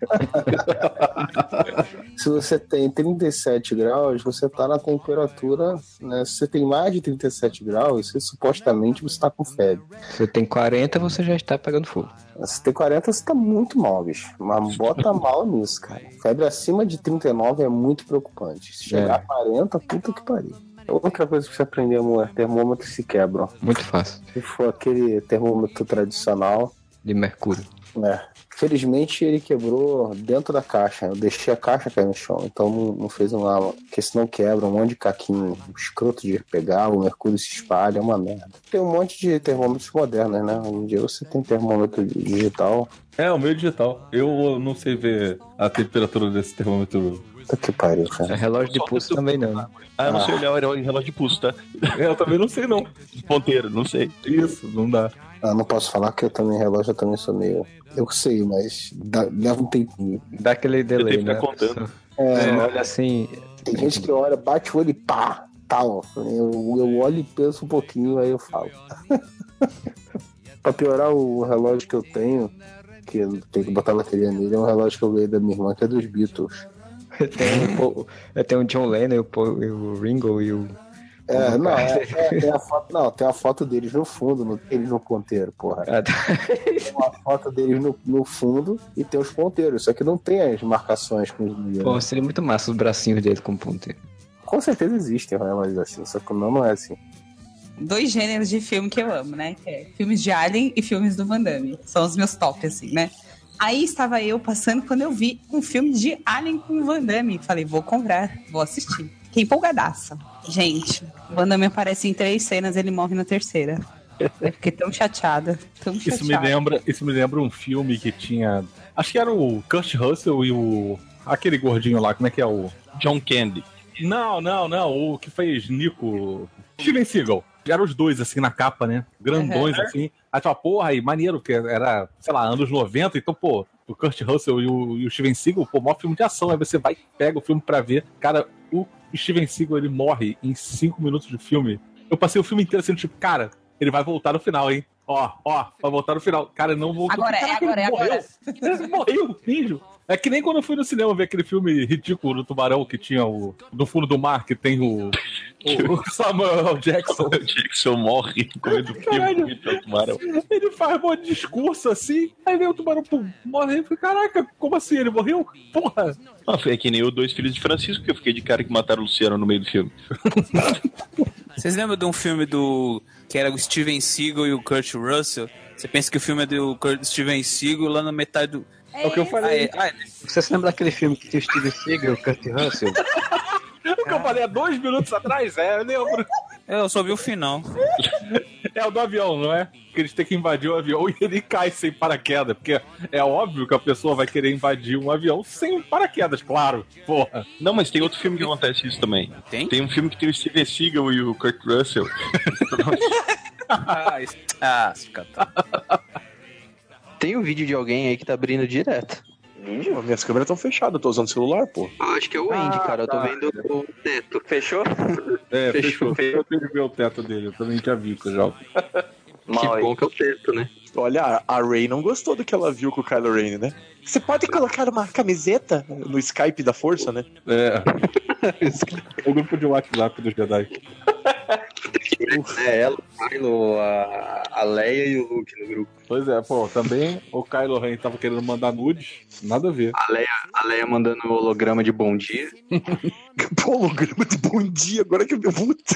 Se você tem 37 graus, você tá na temperatura, né? Se você tem mais de 37 graus, você supostamente você tá com febre. Se você tem 40, você já está pegando fogo. Se tem 40, você tá muito mal, bicho. Mas bota mal nisso, cara. Febre acima de 39 é muito preocupante. Se chegar É. a 40, puta que pariu. Outra coisa que você aprender, amor, termômetros se quebram. Muito fácil. Se for aquele termômetro tradicional, De mercúrio. é. Felizmente ele quebrou dentro da caixa. Eu deixei a caixa cair no chão, então não, não fez um mal. Porque senão quebra um monte de caquinho escroto de pegar, o mercúrio se espalha, é uma merda. Tem um monte de termômetros modernos, né? Hoje em dia você tem termômetro digital. É, o meu digital. Eu não sei ver a temperatura desse termômetro. Puta que pariu, cara. É relógio de pulso também não. Ah, eu não sei olhar o relógio de pulso, tá? Eu também não sei, não. [LAUGHS] Ponteiro, não sei. Isso, não dá. Ah, não posso falar que eu também, relógio, eu também sou meio. Eu sei, mas dá, leva um tempinho. Dá aquele delay, que né? ficar contando. É, Você olha assim. Tem gente que olha, bate o olho e pá, tal. Eu, eu olho e penso um pouquinho, aí eu falo. [LAUGHS] pra piorar, o relógio que eu tenho, que eu tenho que botar bateria nele, é um relógio que eu ganhei da minha irmã, que é dos Beatles. Tem, o Paul- tem o John Lennon, o, Paul- e o Ringo e o. É, não, é, é, tem a foto, não, tem a foto deles no fundo, tem eles no ponteiro, porra. Ah, tá. Tem uma foto deles no, no fundo e tem os ponteiros, só que não tem as marcações com os dias. Pô, seria muito massa os bracinhos dele com ponteiro. Com certeza existem relógios assim, só que o meu não é assim. dois gêneros de filme que eu amo, né? Que é filmes de Alien e filmes do Van Damme. São os meus top, assim, né? Aí estava eu passando quando eu vi um filme de Alien com o Van Damme. Falei, vou comprar, vou assistir. Fiquei empolgadaça. Gente, o Van Damme aparece em três cenas, ele morre na terceira. Eu fiquei tão chateada, tão chateada. Isso me lembra, isso me lembra um filme que tinha. Acho que era o Kurt Russell e o. aquele gordinho lá, como é que é o. John Candy. Não, não, não. O que fez Nico. Steven Seagal. Eram os dois, assim, na capa, né? Grandões, Uhum. assim. Aí tu fala, porra, aí, maneiro, que era, sei lá, anos 90, então, pô, o Kurt Russell e o, e o Steven Seagal, pô, maior filme de ação. Aí você vai e pega o filme pra ver. Cara, o Steven Seagal, ele morre em cinco minutos de filme. Eu passei o filme inteiro sendo tipo, cara, ele vai voltar no final, hein? Ó, ó, vai voltar no final. Cara, não voltou. Agora é, agora é, [LAUGHS] ele morreu. agora. Ele morreu, ninja. É que nem quando eu fui no cinema ver aquele filme ridículo do tubarão que tinha o. Do fundo do mar, que tem o. O [LAUGHS] Samuel Jackson. O Jackson morre comendo Caralho. filme do tubarão. Ele faz um discurso assim, aí vem o tubarão, pum, morre. Eu falei, Caraca, como assim? Ele morreu? Porra! Ah, foi que nem o Dois Filhos de Francisco, que eu fiquei de cara que mataram o Luciano no meio do filme. [LAUGHS] Vocês lembram de um filme do. que era o Steven Seagal e o Kurt Russell? Você pensa que o filme é do Steven Seagal lá na metade do. É o que eu falei. Ah, é- ah, Você se lembra daquele filme que tem o Steven Seagal e o Kurt Russell? [LAUGHS] O que eu falei há dois minutos atrás? É, eu lembro. Eu só vi o final. É o do avião, não é? Que eles têm que invadir o avião [LAUGHS] e ele cai sem paraquedas. Porque é óbvio que a pessoa vai querer invadir um avião sem paraquedas, claro. Porra. Não, mas tem outro filme que acontece isso também. Tem? Tem um filme que tem o Steven Seagal e o Kurt Russell. [LAUGHS] ah, isso... ah, se catar. Tem um vídeo de alguém aí que tá abrindo direto. Pô, minhas câmeras estão fechadas, eu tô usando celular, pô. Ah, acho que é o Andy, cara. Eu tô tá. vendo o teto. Fechou? É, [LAUGHS] Fechou. fechou. Eu tenho que ver o teto dele. Eu também já [LAUGHS] vi que eu jogo. Mal aí. que é o teto, né? Olha, a- Ray não gostou do que ela viu com o Kylo Ren, né? Você pode colocar uma camiseta no Skype da Força, né? É. [LAUGHS] o grupo de WhatsApp dos Jedi. [LAUGHS] É, ela, o Kylo, a, a Leia e o Luke no grupo. Pois é, pô, também o Kylo Ren tava querendo mandar nudes, nada a ver. A Leia, a Leia mandando holograma de bom dia. [LAUGHS] Pô, holograma de bom dia, agora que eu me puta.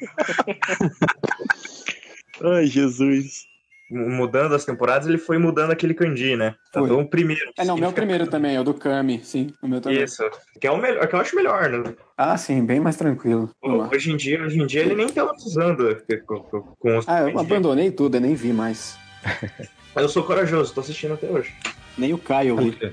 [LAUGHS] Ai, Jesus. Mudando as temporadas, ele foi mudando aquele kanji, né? Foi. Então o primeiro. É, não, o meu primeiro também, é o do Kami, sim. O meu também. Isso. Que é o melhor, que eu acho melhor, né? Ah, sim, bem mais tranquilo. Hoje em dia, hoje em dia ele nem tá usando com, os. Ah, eu abandonei tudo, eu nem vi mais. Mas eu sou corajoso, tô assistindo até hoje. Nem o Caio vi. O que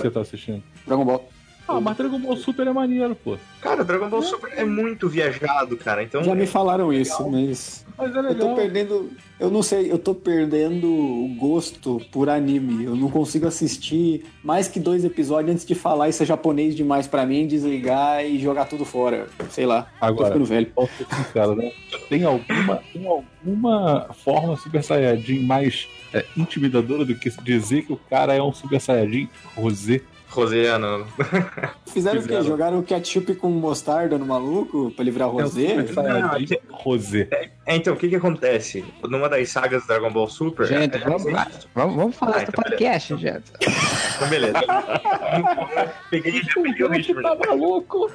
você tá assistindo? Dragon Ball. Ah, mas Dragon Ball Super é maneiro, pô. cara, Dragon Ball Super é muito viajado, cara. Então. Já me falaram isso, mas. Mas é Eu tô legal. perdendo. Eu não sei, eu tô perdendo o gosto por anime. Eu não consigo assistir mais que dois episódios antes de falar isso é japonês demais pra mim, desligar e jogar tudo fora. Sei lá. tô Agora, ficando velho. sincero, né? Tem alguma, tem alguma forma Super Saiyajin mais é, intimidadora do que dizer que o cara é um Super Saiyajin Rosé? Rosiano. [LAUGHS] Fizeram o quê? Jogaram ketchup com mostarda no maluco pra livrar o É rosé? Rosé. É, então, o que que acontece? Numa das sagas do Dragon Ball Super. Gente, é- [LAUGHS] vamos, é- vamos, vamos falar Ah, do então podcast, gente. Então, beleza. [LAUGHS] peguei, peguei o ritmo. Tá maluco?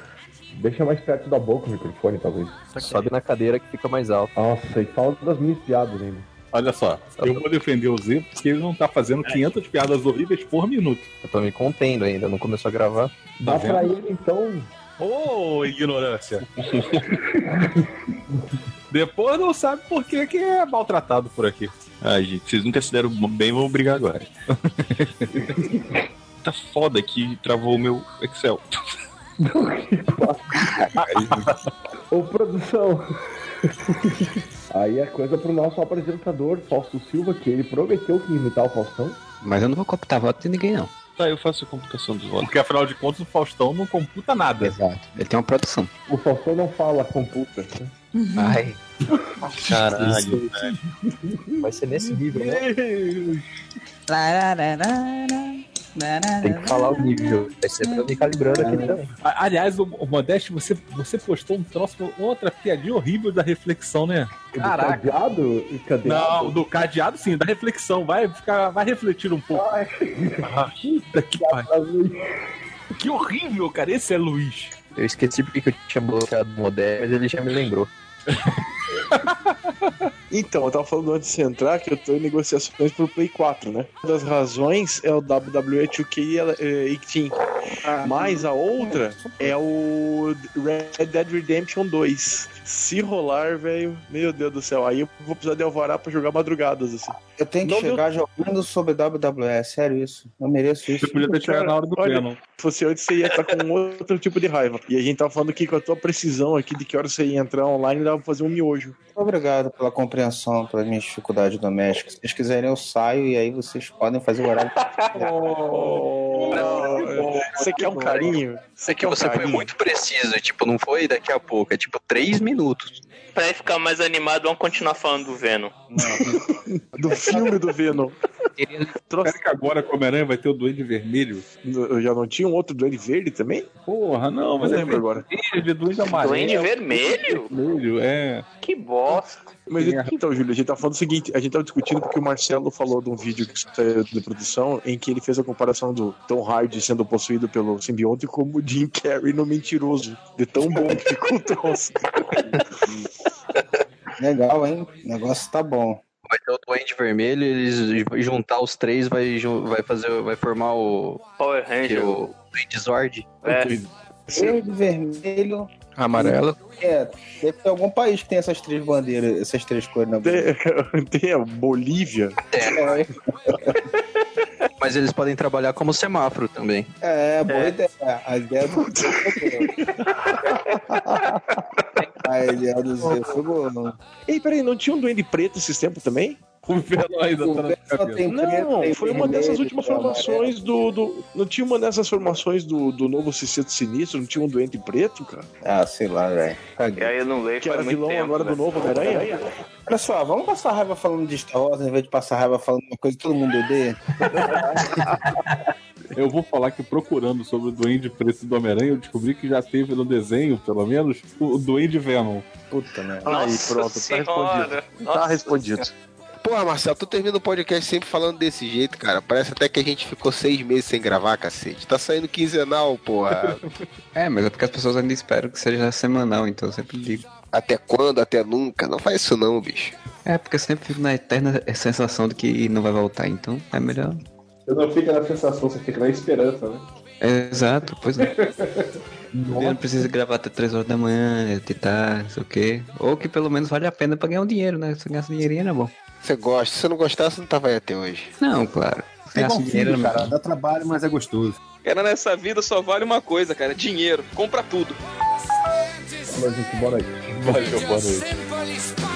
Deixa mais perto da boca o microfone, talvez. Sobe na cadeira que fica mais alto. Nossa, e fala das minhas piadas ainda. Olha só, eu vou defender o Z porque ele não tá fazendo 500 piadas horríveis por minuto. Eu tô me contendo ainda, não começou a gravar. Dá Tá pra ele, então. Ô, ignorância! [LAUGHS] Depois não sabe por que, que é maltratado por aqui. Ai, gente, vocês nunca se deram bem, vamos brigar agora. [LAUGHS] tá foda que travou o meu Excel. [LAUGHS] Ô, produção. Aí é coisa pro nosso apresentador, Fausto Silva, que ele prometeu que ia imitar o Faustão. Mas eu não vou copiar voto de ninguém, não. Tá, eu faço a computação dos votos. Porque afinal de contas o Faustão não computa nada. Exato. Ele tem uma produção. O Faustão não fala computa. Ai. Caralho, velho. Vai ser nesse nível, né? Tem que falar o nível. Vai ser pra eu me calibrando aqui também. Aliás, o, o Modeste, você, você postou um troço, outra piadinha horrível da reflexão, né? Caraca. Cadeado? Cadeado? Não, do cadeado sim, da reflexão. Vai ficar, vai refletir um pouco. Ah, puta que pariu. Que horrível, cara. Esse é Luiz. Eu esqueci porque que eu tinha bloqueado o Modé, mas ele já me lembrou. [LAUGHS] Então, eu tava falando antes de você entrar que eu tô em negociações pro Play 4, né? Uma das razões é o WWE 2K18. Mas a outra é o Red Dead Redemption 2. Se rolar, velho, meu Deus do céu, aí eu vou precisar de alvará pra jogar madrugadas, assim. Eu tenho que Não chegar jogando sobre WWE, é sério isso. Eu mereço isso. Você podia ter chegado na hora do Venom. Se fosse antes, você ia estar com outro tipo de raiva. E a gente tava falando aqui com a tua precisão aqui de que hora você ia entrar online, dava pra fazer um miojo. Obrigado pela compreensão, pelas minhas dificuldades domésticas. Se vocês quiserem, eu saio e aí vocês podem fazer o horário. Você quer um carinho? Você que você foi muito preciso, tipo, não foi daqui a pouco, é tipo três minutos. Pra ficar mais animado, vamos continuar falando do Venom. [LAUGHS] Do filme do Venom. Será [LAUGHS] que agora com o Homem-Aranha vai ter o Duende Vermelho? Eu já não tinha um outro Duende Verde também? Porra, não, mas é lembro agora. Verde, Duende Amarelo. Duende Vermelho? Vermelho, é. Que bosta. Mas então, Júlio, a gente tá falando o seguinte, a gente tava discutindo porque o Marcelo falou de um vídeo que saiu de produção em que ele fez a comparação do Tom Hardy sendo possuído pelo simbionte como o Jim Carrey no Mentiroso. De tão bom que ficou o troço. [LAUGHS] Legal, hein? O negócio tá bom. Vai ter o Duende Vermelho, eles juntar os três vai, vai fazer, vai formar o. Power Ranger. o Duende Zord. É. Verde, vermelho. Amarelo. É, deve ter algum país que tem essas três bandeiras, essas três cores na bandeira. [LAUGHS] Tem, tem a Bolívia. [LAUGHS] Mas eles podem trabalhar como semáforo também. É, boa ideia. A ideia do [LAUGHS] Do Zé foi boa. Ei, peraí, não tinha um Duende Preto esses tempos também? O ainda tá na cabeça. Não, foi uma dessas últimas formações do, do. Não tinha uma dessas formações do, do novo Sexteto Sinistro? Não tinha um Duende Preto, cara? Ah, sei lá, velho. E aí eu não leio Que era vilão tempo, agora do velho. novo Homem-Aranha? Olha só, vamos passar raiva falando de Star Wars, ao invés de passar raiva falando uma coisa que todo mundo odeia. [LAUGHS] Eu vou falar que procurando sobre o Duende Preto do Homem-Aranha, eu descobri que já teve no desenho, pelo menos, o Duende Venom. Puta, né? Aí, Nossa pronto, tá senhora. respondido. Nossa Tá respondido. Porra, Marcelo, tu termina o podcast sempre falando desse jeito, cara. Parece até que a gente ficou seis meses sem gravar, cacete. Tá saindo quinzenal, porra. [LAUGHS] É, mas é porque as pessoas ainda esperam que seja semanal, então eu sempre digo. Até quando? Até nunca? Não faz isso não, bicho. É, porque eu sempre fico na eterna sensação de que não vai voltar, então é melhor. Você não fica na sensação, você fica na esperança, né? Exato, pois é. [LAUGHS] Eu não precisa gravar até 3 horas da manhã, editar, não sei o quê. Ou que pelo menos vale a pena pra ganhar um dinheiro, né? Se ganhasse dinheirinho era bom. Você gosta. Se você não gostasse, não tava aí até hoje. Não, claro. É igual dinheiro filho, cara. Dá trabalho, mas é gostoso. Cara, nessa vida só vale uma coisa, cara: dinheiro. Compra tudo. Mas, gente, boa noite. Valeu, boa noite.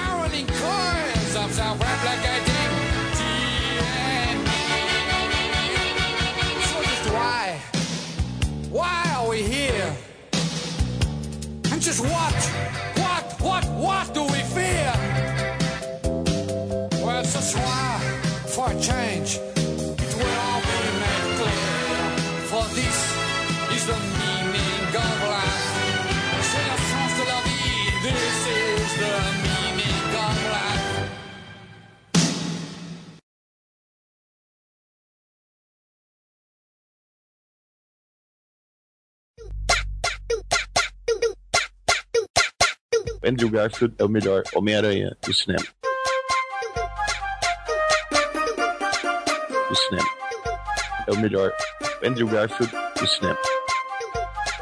Why are we here? And just what? What? What? What do we fear? Well, it's just why for a change. Andrew Garfield é o melhor Homem-Aranha do cinema. Do cinema. É o melhor Andrew Garfield do cinema.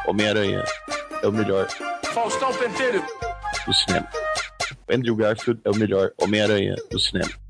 Homem-Aranha é o melhor Faustão Pentelho. do cinema. Andrew Garfield é o melhor Homem-Aranha do cinema.